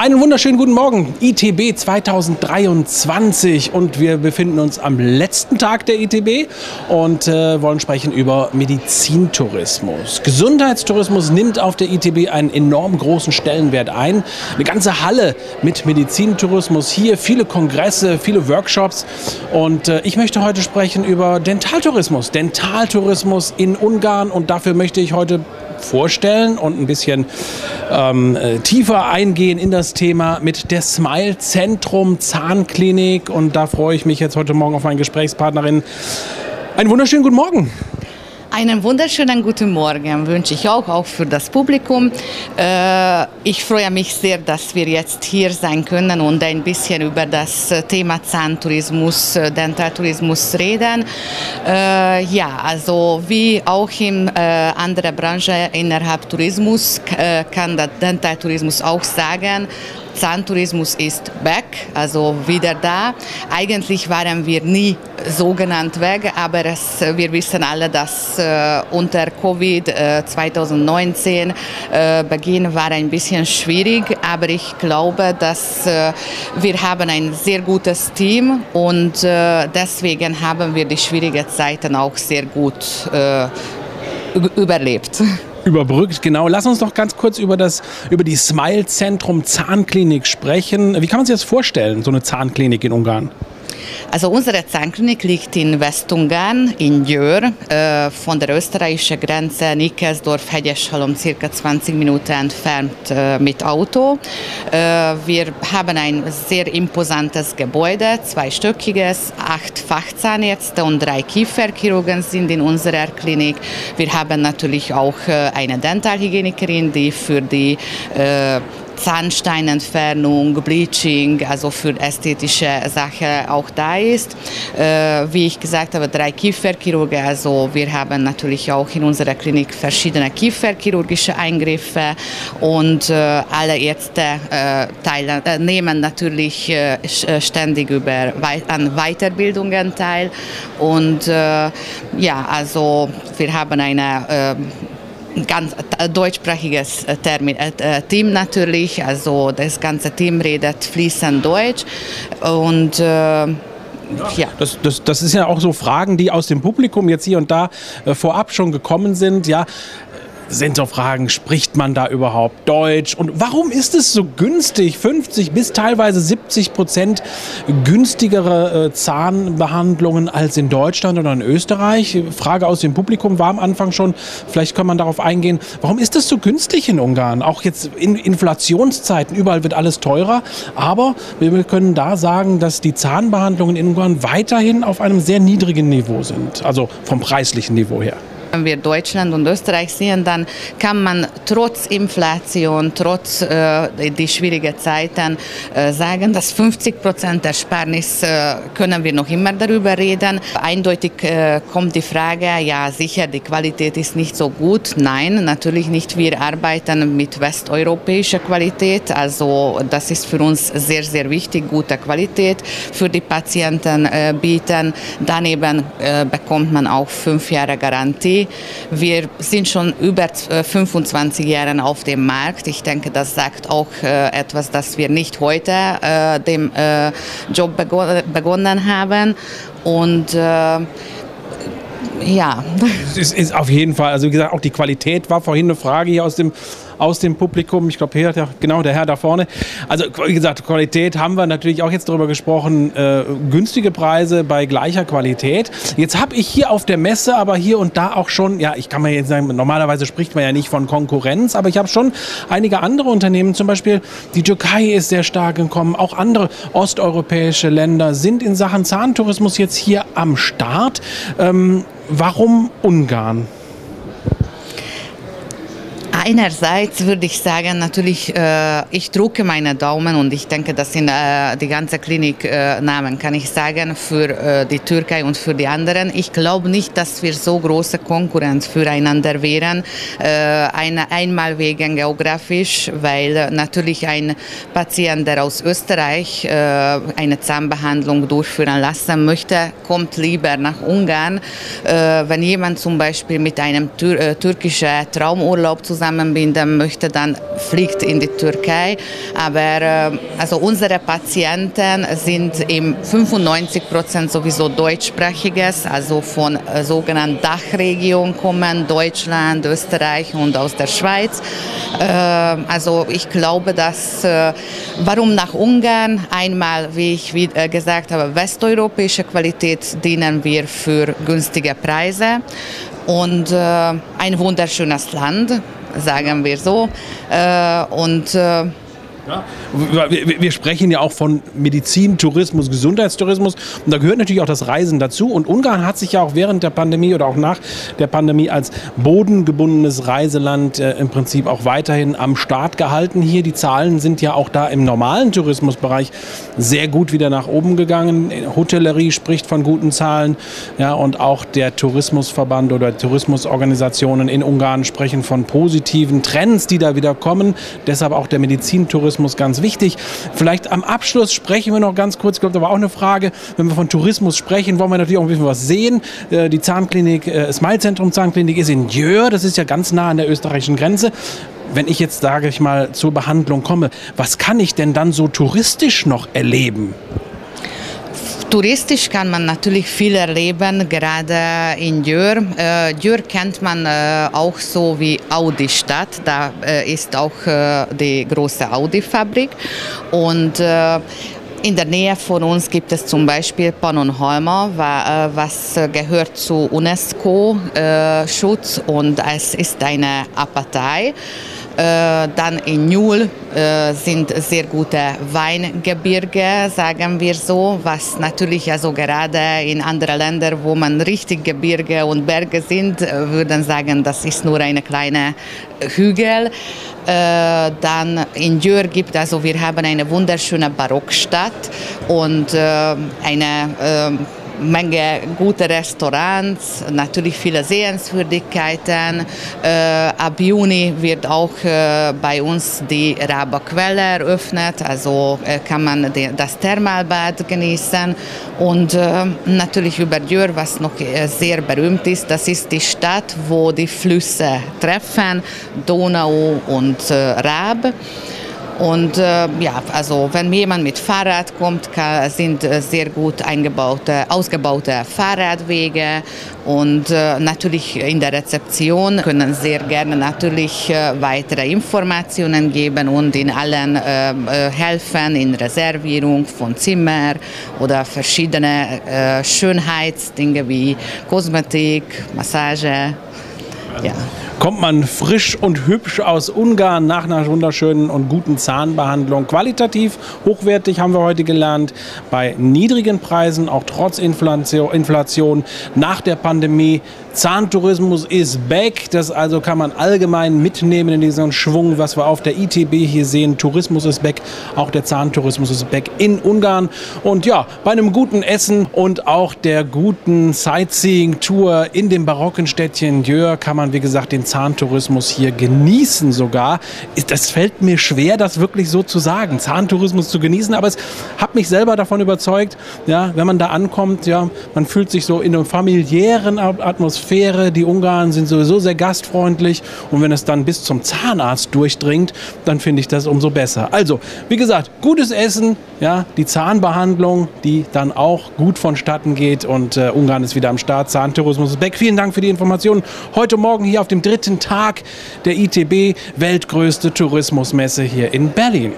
Einen wunderschönen guten Morgen, ITB 2023 und wir befinden uns am letzten Tag der ITB und äh, wollen sprechen über Medizintourismus. Gesundheitstourismus nimmt auf der ITB einen enorm großen Stellenwert ein. Eine ganze Halle mit Medizintourismus hier, viele Kongresse, viele Workshops und äh, ich möchte heute sprechen über Dentaltourismus. Dentaltourismus in Ungarn und dafür möchte ich heute vorstellen und ein bisschen ähm, äh, tiefer eingehen in das Thema mit der Smile Zentrum Zahnklinik. Und da freue ich mich jetzt heute Morgen auf meine Gesprächspartnerin. Einen wunderschönen guten Morgen. Einen wunderschönen guten Morgen wünsche ich auch, auch für das Publikum. Äh, ich freue mich sehr, dass wir jetzt hier sein können und ein bisschen über das Thema Zahntourismus, äh, Dentaltourismus reden. Äh, ja, also wie auch in anderen Branchen innerhalb Tourismus kann der Dentaltourismus auch sagen, Zahntourismus ist back, also wieder da. Eigentlich waren wir nie so genannt weg, aber es, wir wissen alle, dass äh, unter Covid äh, 2019 äh, Beginn war ein bisschen schwierig, aber ich glaube, dass äh, wir haben ein sehr gutes Team und äh, deswegen haben wir die schwierigen Zeiten auch sehr gut äh, überlebt überbrückt. Genau, lass uns doch ganz kurz über, das, über die Smile Zentrum Zahnklinik sprechen. Wie kann man sich das vorstellen, so eine Zahnklinik in Ungarn? Also unsere Zahnklinik liegt in Westungarn, in Győr, äh, von der österreichischen Grenze Nickelsdorf, Hegyeshalom, circa 20 Minuten entfernt äh, mit Auto. Äh, wir haben ein sehr imposantes Gebäude, zweistöckiges, acht Fachzahnärzte und drei Kieferchirurgen sind in unserer Klinik. Wir haben natürlich auch eine Dentalhygienikerin, die für die Zahnsteinentfernung, Bleaching, also für ästhetische Sachen auch da ist. Äh, wie ich gesagt habe, drei Kieferchirurgen, also wir haben natürlich auch in unserer Klinik verschiedene kieferchirurgische Eingriffe und äh, alle Ärzte äh, teilen, nehmen natürlich ständig über, an Weiterbildungen teil und ja, also wir haben eine ganz äh, deutschsprachiges äh, Termin, äh, Team natürlich, also das ganze Team redet fließend Deutsch und äh, ja. Das, das, das ist ja auch so Fragen, die aus dem Publikum jetzt hier und da äh, vorab schon gekommen sind. Ja, sind so Fragen, spricht man da überhaupt Deutsch? Und warum ist es so günstig, 50 bis teilweise 70 Prozent günstigere äh, Zahnbehandlungen als in Deutschland oder in Österreich? Frage aus dem Publikum war am Anfang schon, vielleicht kann man darauf eingehen. Warum ist es so günstig in Ungarn? Auch jetzt in Inflationszeiten, überall wird alles teurer, aber wir können da sagen, dass die Zahnbehandlungen in Ungarn weiterhin auf einem sehr niedrigen Niveau sind, also vom preislichen Niveau her. Wenn wir Deutschland und Österreich sehen, dann kann man trotz Inflation, trotz äh, die schwierigen Zeiten äh, sagen, dass 50 Prozent der Sparnis äh, können wir noch immer darüber reden. Eindeutig äh, kommt die Frage, ja sicher, die Qualität ist nicht so gut. Nein, natürlich nicht. Wir arbeiten mit westeuropäischer Qualität, also das ist für uns sehr, sehr wichtig, gute Qualität für die Patienten äh, bieten. Daneben äh, bekommt man auch fünf Jahre Garantie wir sind schon über 25 äh, Jahre auf dem Markt. Ich denke, das sagt auch äh, etwas, dass wir nicht heute äh, den Job begonnen haben. Und ja. Es ist, auf jeden Fall, also wie gesagt, auch die Qualität war vorhin eine Frage hier aus dem aus dem Publikum. Ich glaube, hier, der, genau, der Herr da vorne. Also, wie gesagt, Qualität haben wir natürlich auch jetzt darüber gesprochen. Äh, günstige Preise bei gleicher Qualität. Jetzt habe ich hier auf der Messe aber hier und da auch schon, ja, ich kann mal jetzt sagen, normalerweise spricht man ja nicht von Konkurrenz, aber ich habe schon einige andere Unternehmen, zum Beispiel die Türkei ist sehr stark gekommen, auch andere osteuropäische Länder sind in Sachen Zahntourismus jetzt hier am Start. Ähm, warum Ungarn? Einerseits würde ich sagen, natürlich, äh, ich drucke meine Daumen und ich denke, das sind äh, die ganze Kliniknamen, äh, kann ich sagen, für äh, die Türkei und für die anderen. Ich glaube nicht, dass wir so große Konkurrenz füreinander wären. Äh, eine, einmal wegen geografisch, weil natürlich ein Patient, der aus Österreich äh, eine Zahnbehandlung durchführen lassen möchte, kommt lieber nach Ungarn. wenn jemand zum Beispiel mit einem Tür türkischen Traumurlaub zusammen zusammenbinden möchte, dann fliegt in die Türkei. Aber äh, also unsere Patienten sind im 95 Prozent sowieso deutschsprachiges, also von äh, sogenannten Dachregion kommen, Deutschland, Österreich und aus der Schweiz. Äh, also ich glaube, dass warum nach Ungarn einmal, wie ich gesagt habe, westeuropäische Qualität dienen wir für günstige Preise und äh, ein wunderschönes Land, sagen wir so. Äh, und äh, ja. Wir, wir, sprechen ja auch von Medizin, Tourismus, Gesundheitstourismus und da gehört natürlich auch das Reisen dazu. Und Ungarn hat sich ja auch während der Pandemie oder auch nach der Pandemie als bodengebundenes Reiseland äh, im Prinzip auch weiterhin am Start gehalten. Hier die Zahlen sind ja auch da im normalen Tourismusbereich sehr gut wieder nach oben gegangen. Hotellerie spricht von guten Zahlen, ja und auch der Tourismusverband oder Tourismusorganisationen in Ungarn sprechen von positiven Trends, die da wieder kommen. Deshalb auch der Medizintourismus Tourismus ganz wichtig. Vielleicht am Abschluss sprechen wir noch ganz kurz, ich glaube, da war auch eine Frage, wenn wir von Tourismus sprechen, wollen wir natürlich auch ein bisschen was sehen. Äh, die Zahnklinik, äh, Smile Zentrum Zahnklinik ist in Jör, das ist ja ganz nah an der österreichischen Grenze wenn ich jetzt, sage ich mal, zur Behandlung komme, was kann ich denn dann so touristisch noch erleben? Touristisch kann man natürlich viel erleben, gerade in Jör. Äh, Jör kennt man äh, auch so wie Audi-Stadt. Da äh, ist auch äh, die große Audi-Fabrik. Und äh, in der Nähe von uns gibt es zum Beispiel Pannonhalma, äh, was gehört zu UNESCO-Schutz und es ist eine Abtei. Äh, dann in Njul äh, sind sehr gute Weingebirge, sagen wir so, was natürlich also gerade in anderen Ländern, wo man richtig Gebirge und Berge sind, äh, würden sagen, das ist nur eine kleine Hügel. dann in Jör gibt also wir haben eine wunderschöne Barockstadt und eine Menge gute Restaurants, natürlich viele Sehenswürdigkeiten. Äh, ab Juni wird auch äh, bei uns die Raberquelle eröffnet, also äh, kann man die, das Thermalbad genießen. Und äh, natürlich über Dürr, was noch äh, sehr berühmt ist, das ist die Stadt, wo die Flüsse treffen, Donau und äh, Rab. Und äh, ja, also wenn jemand mit Fahrrad kommt, kann, sind äh, sehr gut eingebaute, ausgebaute Fahrradwege und äh, natürlich in der Rezeption können sehr gerne natürlich äh, weitere Informationen geben und in allen äh, äh, helfen in Reservierung von Zimmer oder verschiedene Schönheitsdinge wie Kosmetik, Massage. Ja kommt man frisch und hübsch aus Ungarn nach einer wunderschönen und guten Zahnbehandlung. Qualitativ hochwertig haben wir heute gelernt, bei niedrigen Preisen, auch trotz Inflation, nach der Pandemie. Zahntourismus ist back, das also kann man allgemein mitnehmen in diesen Schwung, was wir auf der ITB hier sehen. Tourismus ist back, auch der Zahntourismus ist back in Ungarn. Und ja, bei einem guten Essen und auch der guten Sightseeing-Tour in dem barocken Städtchen Jör kann man, wie gesagt, den Zahntourismus hier genießen sogar. Das fällt mir schwer, das wirklich so zu sagen, Zahntourismus zu genießen, aber es hat mich selber davon überzeugt, ja, wenn man da ankommt, ja, man fühlt sich so in einer familiären Atmosphäre. Die Ungarn sind sowieso sehr gastfreundlich und wenn es dann bis zum Zahnarzt durchdringt, dann finde ich das umso besser. Also, wie gesagt, gutes Essen, ja, die Zahnbehandlung, die dann auch gut vonstatten geht und äh, Ungarn ist wieder am Start. Zahntourismus ist back. Vielen Dank für die Informationen. Heute Morgen hier auf dem dritten Tag der ITB, weltgrößte Tourismusmesse hier in Berlin.